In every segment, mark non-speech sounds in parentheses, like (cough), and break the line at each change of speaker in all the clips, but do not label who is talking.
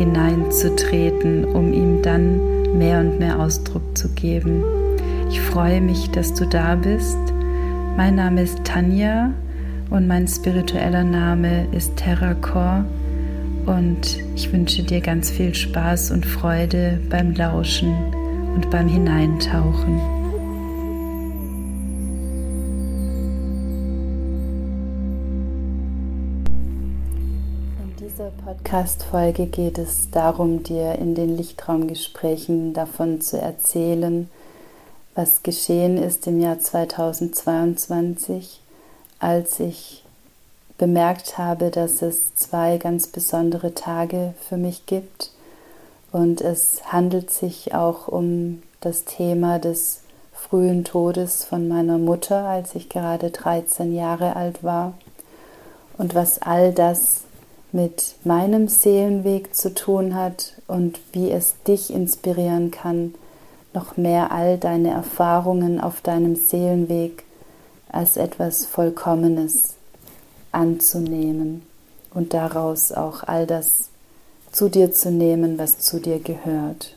hineinzutreten, um ihm dann mehr und mehr Ausdruck zu geben. Ich freue mich, dass du da bist. Mein Name ist Tanja und mein spiritueller Name ist Terracor und ich wünsche dir ganz viel Spaß und Freude beim Lauschen und beim Hineintauchen. Podcast-Folge geht es darum, dir in den Lichtraumgesprächen davon zu erzählen, was geschehen ist im Jahr 2022, als ich bemerkt habe, dass es zwei ganz besondere Tage für mich gibt. Und es handelt sich auch um das Thema des frühen Todes von meiner Mutter, als ich gerade 13 Jahre alt war. Und was all das mit meinem Seelenweg zu tun hat und wie es dich inspirieren kann, noch mehr all deine Erfahrungen auf deinem Seelenweg als etwas Vollkommenes anzunehmen und daraus auch all das zu dir zu nehmen, was zu dir gehört.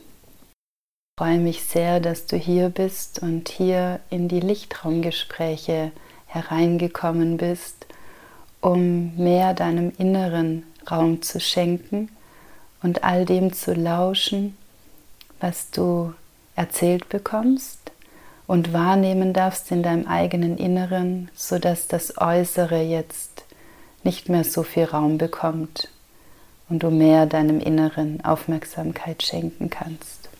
Ich freue mich sehr, dass du hier bist und hier in die Lichtraumgespräche hereingekommen bist um mehr deinem Inneren Raum zu schenken und all dem zu lauschen, was du erzählt bekommst und wahrnehmen darfst in deinem eigenen Inneren, sodass das Äußere jetzt nicht mehr so viel Raum bekommt und du mehr deinem Inneren Aufmerksamkeit schenken kannst.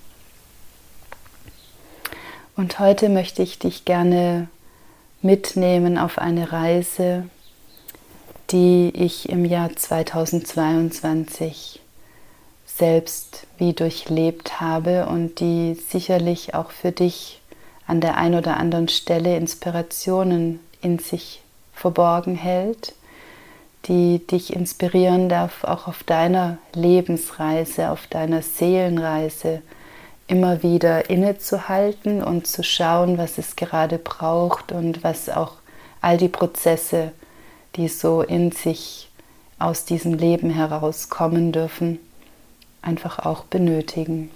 Und heute möchte ich dich gerne mitnehmen auf eine Reise die ich im Jahr 2022 selbst wie durchlebt habe und die sicherlich auch für dich an der einen oder anderen Stelle Inspirationen in sich verborgen hält, die dich inspirieren darf, auch auf deiner Lebensreise, auf deiner Seelenreise immer wieder innezuhalten und zu schauen, was es gerade braucht und was auch all die Prozesse die so in sich aus diesem Leben herauskommen dürfen, einfach auch benötigen.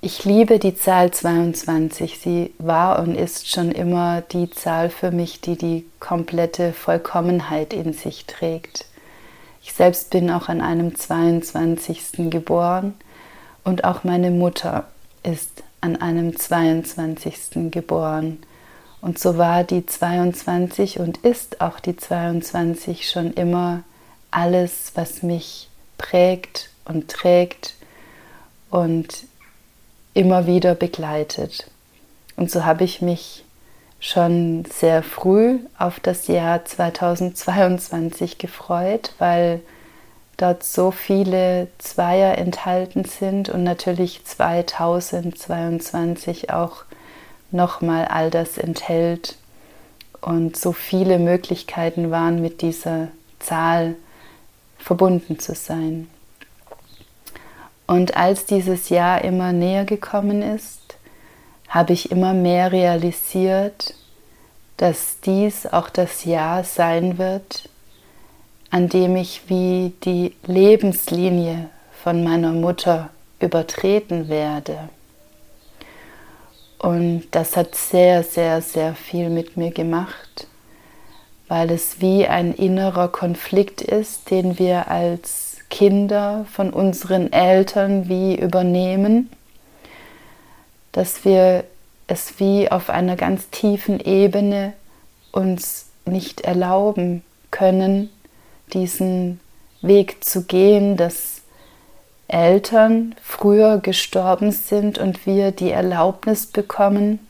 Ich liebe die Zahl 22. Sie war und ist schon immer die Zahl für mich, die die komplette Vollkommenheit in sich trägt. Ich selbst bin auch an einem 22. geboren und auch meine Mutter ist an einem 22. geboren. Und so war die 22 und ist auch die 22 schon immer alles, was mich prägt und trägt und immer wieder begleitet. Und so habe ich mich schon sehr früh auf das Jahr 2022 gefreut, weil dort so viele Zweier enthalten sind und natürlich 2022 auch nochmal all das enthält und so viele Möglichkeiten waren, mit dieser Zahl verbunden zu sein. Und als dieses Jahr immer näher gekommen ist, habe ich immer mehr realisiert, dass dies auch das Jahr sein wird, an dem ich wie die Lebenslinie von meiner Mutter übertreten werde. Und das hat sehr, sehr, sehr viel mit mir gemacht, weil es wie ein innerer Konflikt ist, den wir als Kinder von unseren Eltern wie übernehmen, dass wir es wie auf einer ganz tiefen Ebene uns nicht erlauben können, diesen Weg zu gehen, dass Eltern früher gestorben sind und wir die Erlaubnis bekommen,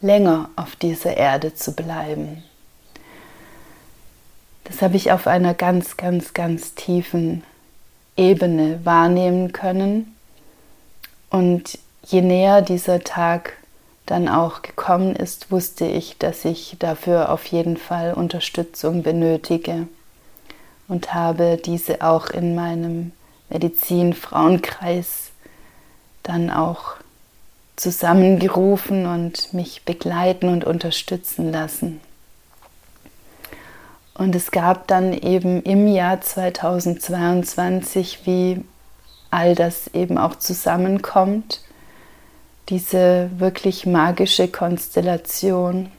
länger auf dieser Erde zu bleiben. Das habe ich auf einer ganz, ganz, ganz tiefen Ebene wahrnehmen können. Und je näher dieser Tag dann auch gekommen ist, wusste ich, dass ich dafür auf jeden Fall Unterstützung benötige und habe diese auch in meinem Medizin-Frauenkreis dann auch zusammengerufen und mich begleiten und unterstützen lassen. Und es gab dann eben im Jahr 2022, wie all das eben auch zusammenkommt, diese wirklich magische Konstellation,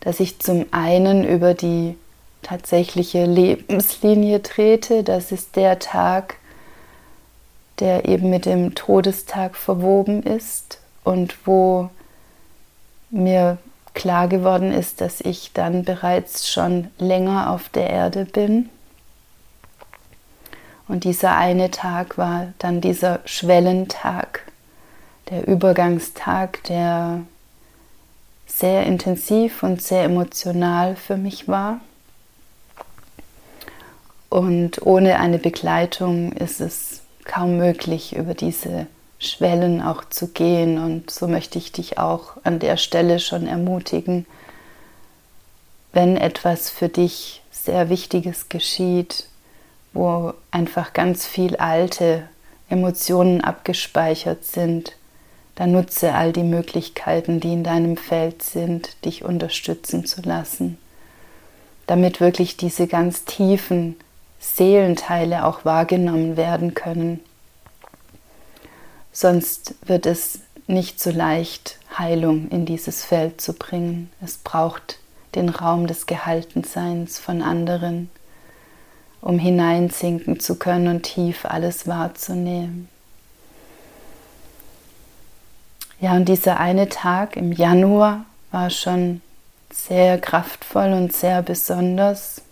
dass ich zum einen über die tatsächliche Lebenslinie trete. Das ist der Tag, der eben mit dem Todestag verwoben ist und wo mir klar geworden ist, dass ich dann bereits schon länger auf der Erde bin. Und dieser eine Tag war dann dieser Schwellentag, der Übergangstag, der sehr intensiv und sehr emotional für mich war. Und ohne eine Begleitung ist es kaum möglich, über diese Schwellen auch zu gehen. Und so möchte ich dich auch an der Stelle schon ermutigen, wenn etwas für dich sehr Wichtiges geschieht, wo einfach ganz viel alte Emotionen abgespeichert sind, dann nutze all die Möglichkeiten, die in deinem Feld sind, dich unterstützen zu lassen, damit wirklich diese ganz tiefen Seelenteile auch wahrgenommen werden können. Sonst wird es nicht so leicht, Heilung in dieses Feld zu bringen. Es braucht den Raum des Gehaltenseins von anderen, um hineinsinken zu können und tief alles wahrzunehmen. Ja, und dieser eine Tag im Januar war schon sehr kraftvoll und sehr besonders.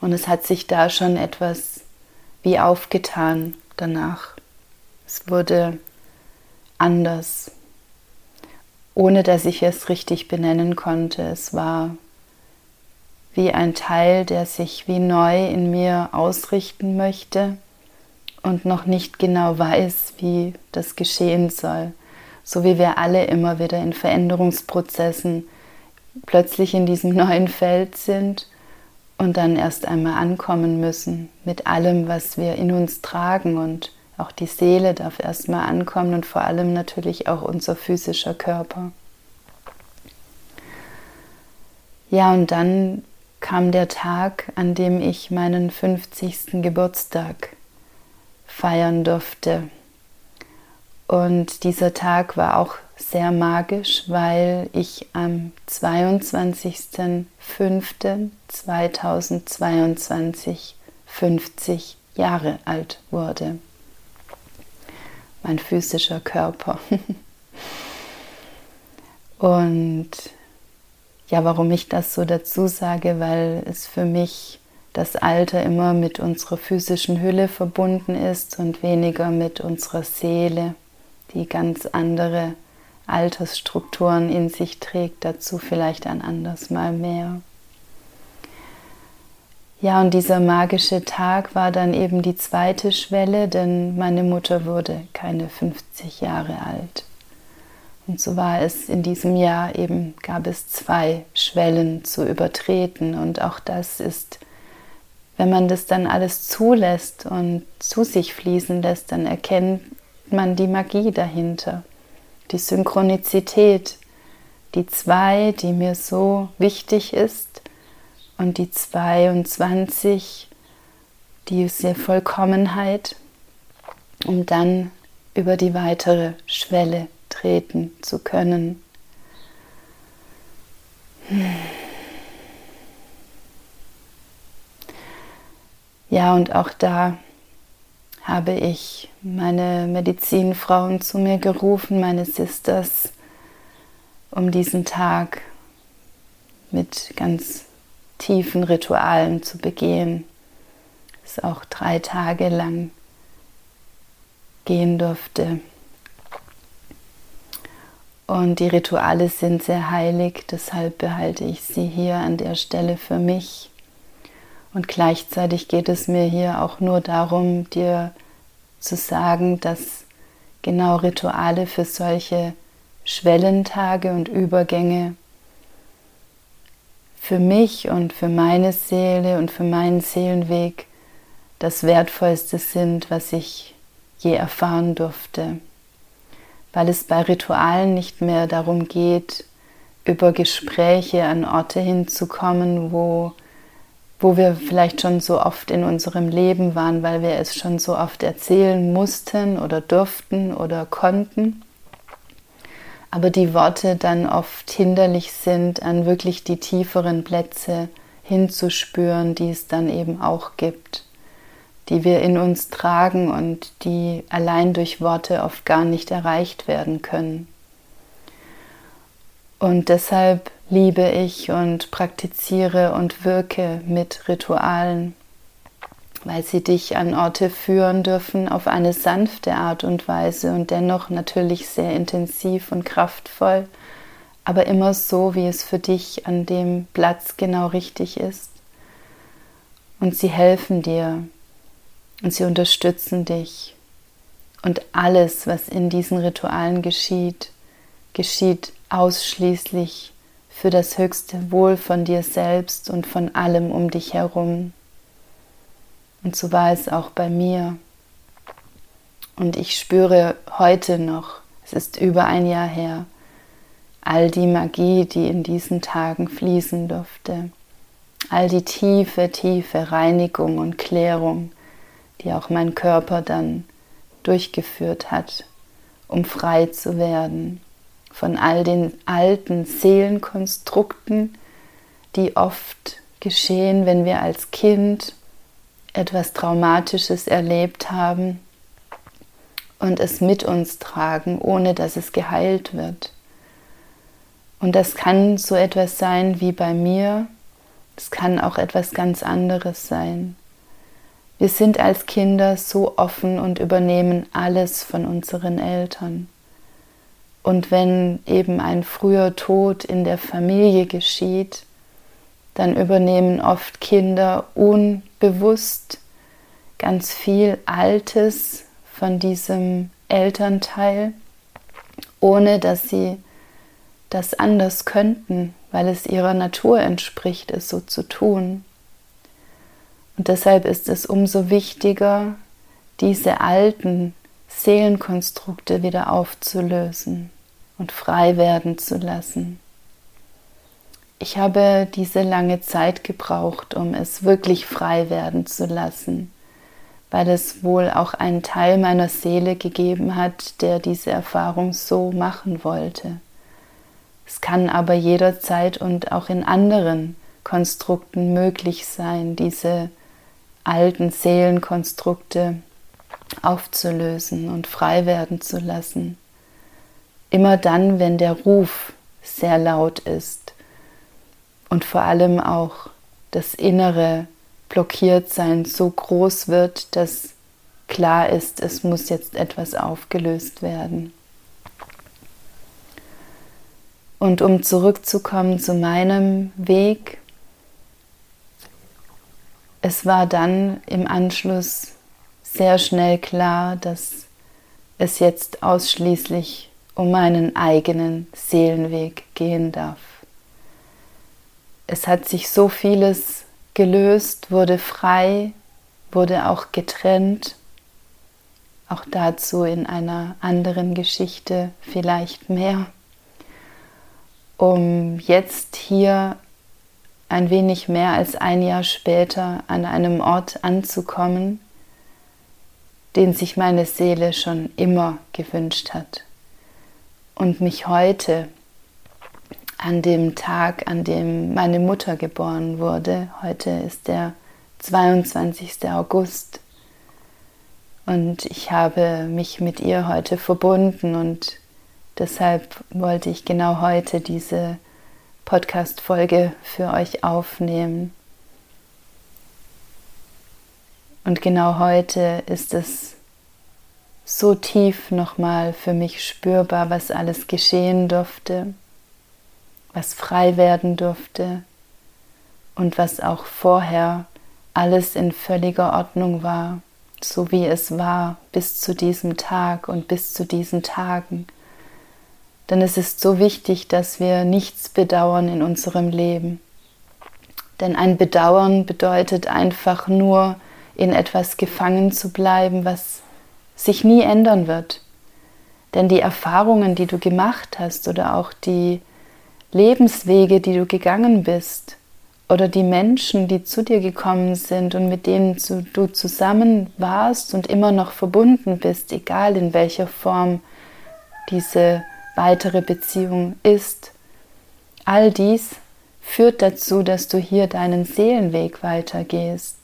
Und es hat sich da schon etwas wie aufgetan danach. Es wurde anders, ohne dass ich es richtig benennen konnte. Es war wie ein Teil, der sich wie neu in mir ausrichten möchte und noch nicht genau weiß, wie das geschehen soll. So wie wir alle immer wieder in Veränderungsprozessen plötzlich in diesem neuen Feld sind und dann erst einmal ankommen müssen mit allem, was wir in uns tragen und auch die Seele darf erstmal ankommen und vor allem natürlich auch unser physischer Körper. Ja, und dann kam der Tag, an dem ich meinen 50. Geburtstag feiern durfte. Und dieser Tag war auch sehr magisch, weil ich am 22.05.2022 50 Jahre alt wurde. Mein physischer Körper. (laughs) Und ja, warum ich das so dazu sage, weil es für mich das Alter immer mit unserer physischen Hülle verbunden ist und weniger mit unserer Seele, die ganz andere Altersstrukturen in sich trägt. Dazu vielleicht ein anderes Mal mehr. Ja, und dieser magische Tag war dann eben die zweite Schwelle, denn meine Mutter wurde keine 50 Jahre alt. Und so war es in diesem Jahr eben, gab es zwei Schwellen zu übertreten. Und auch das ist, wenn man das dann alles zulässt und zu sich fließen lässt, dann erkennt man die Magie dahinter die Synchronizität, die zwei, die mir so wichtig ist, und die 22, die ist der Vollkommenheit, um dann über die weitere Schwelle treten zu können. Ja, und auch da habe ich meine Medizinfrauen zu mir gerufen, meine Sisters, um diesen Tag mit ganz tiefen Ritualen zu begehen, es auch drei Tage lang gehen durfte. Und die Rituale sind sehr heilig, deshalb behalte ich sie hier an der Stelle für mich Und gleichzeitig geht es mir hier auch nur darum, dir zu sagen, dass genau Rituale für solche Schwellentage und Übergänge für mich und für meine Seele und für meinen Seelenweg das Wertvollste sind, was ich je erfahren durfte, weil es bei Ritualen nicht mehr darum geht, über Gespräche an Orte hinzukommen, wo, wo wir vielleicht schon so oft in unserem Leben waren, weil wir es schon so oft erzählen mussten oder durften oder konnten, aber die Worte dann oft hinderlich sind, an wirklich die tieferen Plätze hinzuspüren, die es dann eben auch gibt die wir in uns tragen und die allein durch Worte oft gar nicht erreicht werden können. Und deshalb liebe ich und praktiziere und wirke mit Ritualen, weil sie dich an Orte führen dürfen auf eine sanfte Art und Weise und dennoch natürlich sehr intensiv und kraftvoll, aber immer so, wie es für dich an dem Platz genau richtig ist. Und sie helfen dir, und sie unterstützen dich. Und alles, was in diesen Ritualen geschieht, geschieht ausschließlich für das höchste Wohl von dir selbst und von allem um dich herum. Und so war es auch bei mir. Und ich spüre heute noch, es ist über ein Jahr her, all die Magie, die in diesen Tagen fließen durfte, all die tiefe, tiefe Reinigung und Klärung, die auch mein Körper dann durchgeführt hat, um frei zu werden von all den alten Seelenkonstrukten, die oft geschehen, wenn wir als Kind etwas Traumatisches erlebt haben und es mit uns tragen, ohne dass es geheilt wird. Und das kann so etwas sein wie bei mir, es kann auch etwas ganz anderes sein. Wir sind als Kinder so offen und übernehmen alles von unseren Eltern. Und wenn eben ein früher Tod in der Familie geschieht, dann übernehmen oft Kinder unbewusst ganz viel Altes von diesem Elternteil, ohne dass sie das anders könnten, weil es ihrer Natur entspricht, es so zu tun. Und deshalb ist es umso wichtiger, diese alten Seelenkonstrukte wieder aufzulösen und frei werden zu lassen. Ich habe diese lange Zeit gebraucht, um es wirklich frei werden zu lassen, weil es wohl auch einen Teil meiner Seele gegeben hat, der diese Erfahrung so machen wollte. Es kann aber jederzeit und auch in anderen Konstrukten möglich sein, diese alten Seelenkonstrukte aufzulösen und frei werden zu lassen. Immer dann, wenn der Ruf sehr laut ist und vor allem auch das innere Blockiertsein so groß wird, dass klar ist, es muss jetzt etwas aufgelöst werden. Und um zurückzukommen zu meinem Weg, es war dann im Anschluss sehr schnell klar, dass es jetzt ausschließlich um meinen eigenen Seelenweg gehen darf. Es hat sich so vieles gelöst, wurde frei, wurde auch getrennt. Auch dazu in einer anderen Geschichte vielleicht mehr. Um jetzt hier ein wenig mehr als ein Jahr später an einem Ort anzukommen, den sich meine Seele schon immer gewünscht hat. Und mich heute, an dem Tag, an dem meine Mutter geboren wurde, heute ist der 22. August, und ich habe mich mit ihr heute verbunden und deshalb wollte ich genau heute diese Podcast-Folge für euch aufnehmen. Und genau heute ist es so tief nochmal für mich spürbar, was alles geschehen durfte, was frei werden durfte und was auch vorher alles in völliger Ordnung war, so wie es war bis zu diesem Tag und bis zu diesen Tagen. Denn es ist so wichtig, dass wir nichts bedauern in unserem Leben. Denn ein Bedauern bedeutet einfach nur, in etwas gefangen zu bleiben, was sich nie ändern wird. Denn die Erfahrungen, die du gemacht hast oder auch die Lebenswege, die du gegangen bist oder die Menschen, die zu dir gekommen sind und mit denen du zusammen warst und immer noch verbunden bist, egal in welcher Form diese weitere Beziehung ist, all dies führt dazu, dass du hier deinen Seelenweg weitergehst.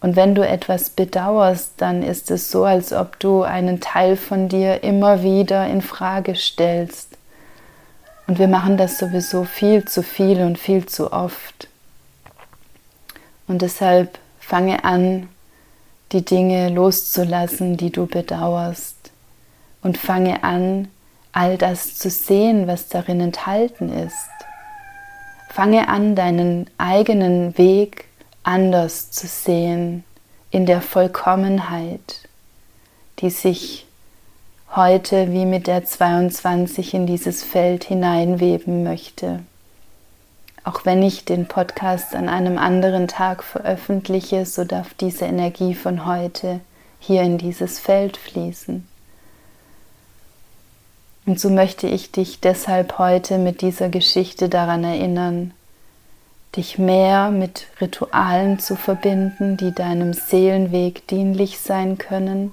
Und wenn du etwas bedauerst, dann ist es so, als ob du einen Teil von dir immer wieder in Frage stellst. Und wir machen das sowieso viel zu viel und viel zu oft. Und deshalb fange an, die Dinge loszulassen, die du bedauerst. Und fange an, all das zu sehen, was darin enthalten ist. Fange an, deinen eigenen Weg anders zu sehen, in der Vollkommenheit, die sich heute wie mit der 22 in dieses Feld hineinweben möchte. Auch wenn ich den Podcast an einem anderen Tag veröffentliche, so darf diese Energie von heute hier in dieses Feld fließen. Und so möchte ich dich deshalb heute mit dieser Geschichte daran erinnern, dich mehr mit Ritualen zu verbinden, die deinem Seelenweg dienlich sein können,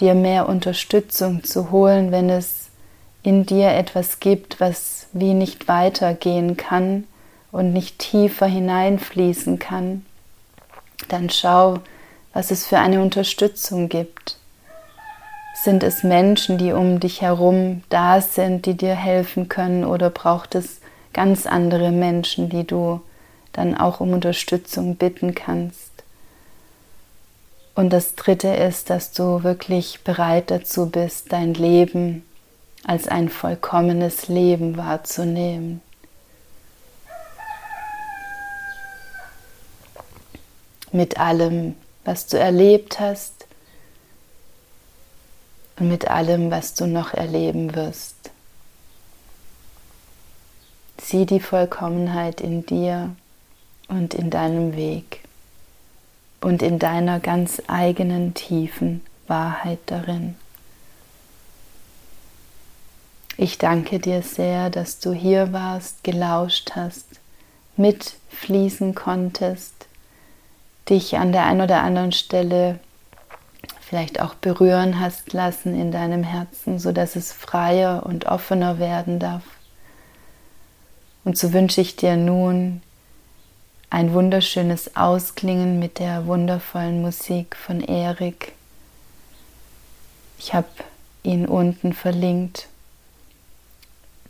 dir mehr Unterstützung zu holen, wenn es in dir etwas gibt, was wie nicht weitergehen kann und nicht tiefer hineinfließen kann, dann schau, was es für eine Unterstützung gibt. Sind es Menschen, die um dich herum da sind, die dir helfen können, oder braucht es ganz andere Menschen, die du dann auch um Unterstützung bitten kannst. Und das Dritte ist, dass du wirklich bereit dazu bist, dein Leben als ein vollkommenes Leben wahrzunehmen. Mit allem, was du erlebt hast und mit allem, was du noch erleben wirst. Sieh die Vollkommenheit in dir und in deinem Weg und in deiner ganz eigenen tiefen Wahrheit darin. Ich danke dir sehr, dass du hier warst, gelauscht hast, mitfließen konntest, dich an der einen oder anderen Stelle vielleicht auch berühren hast lassen in deinem Herzen, so dass es freier und offener werden darf. Und so wünsche ich dir nun ein wunderschönes Ausklingen mit der wundervollen Musik von Erik. Ich habe ihn unten verlinkt.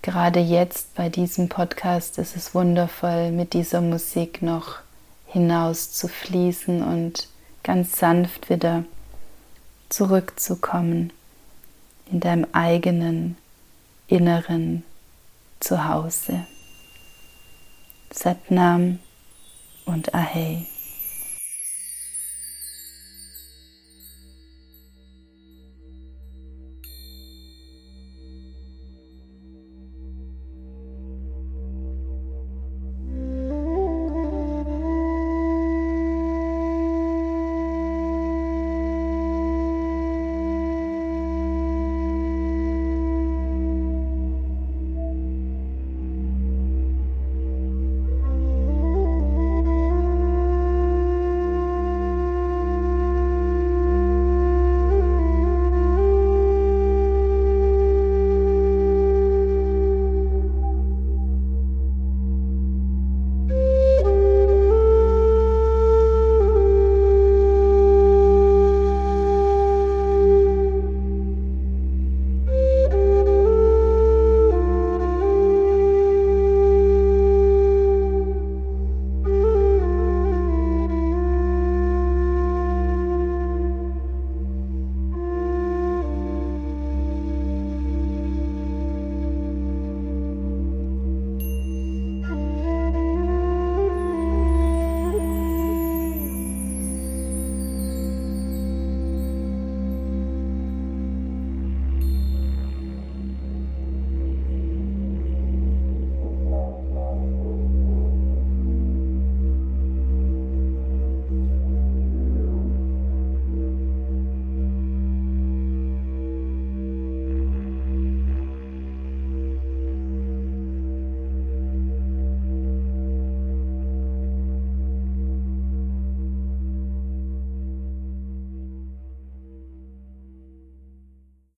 Gerade jetzt bei diesem Podcast ist es wundervoll, mit dieser Musik noch hinaus zu fließen und ganz sanft wieder zurückzukommen in deinem eigenen inneren Zuhause. Satnam und Ahei.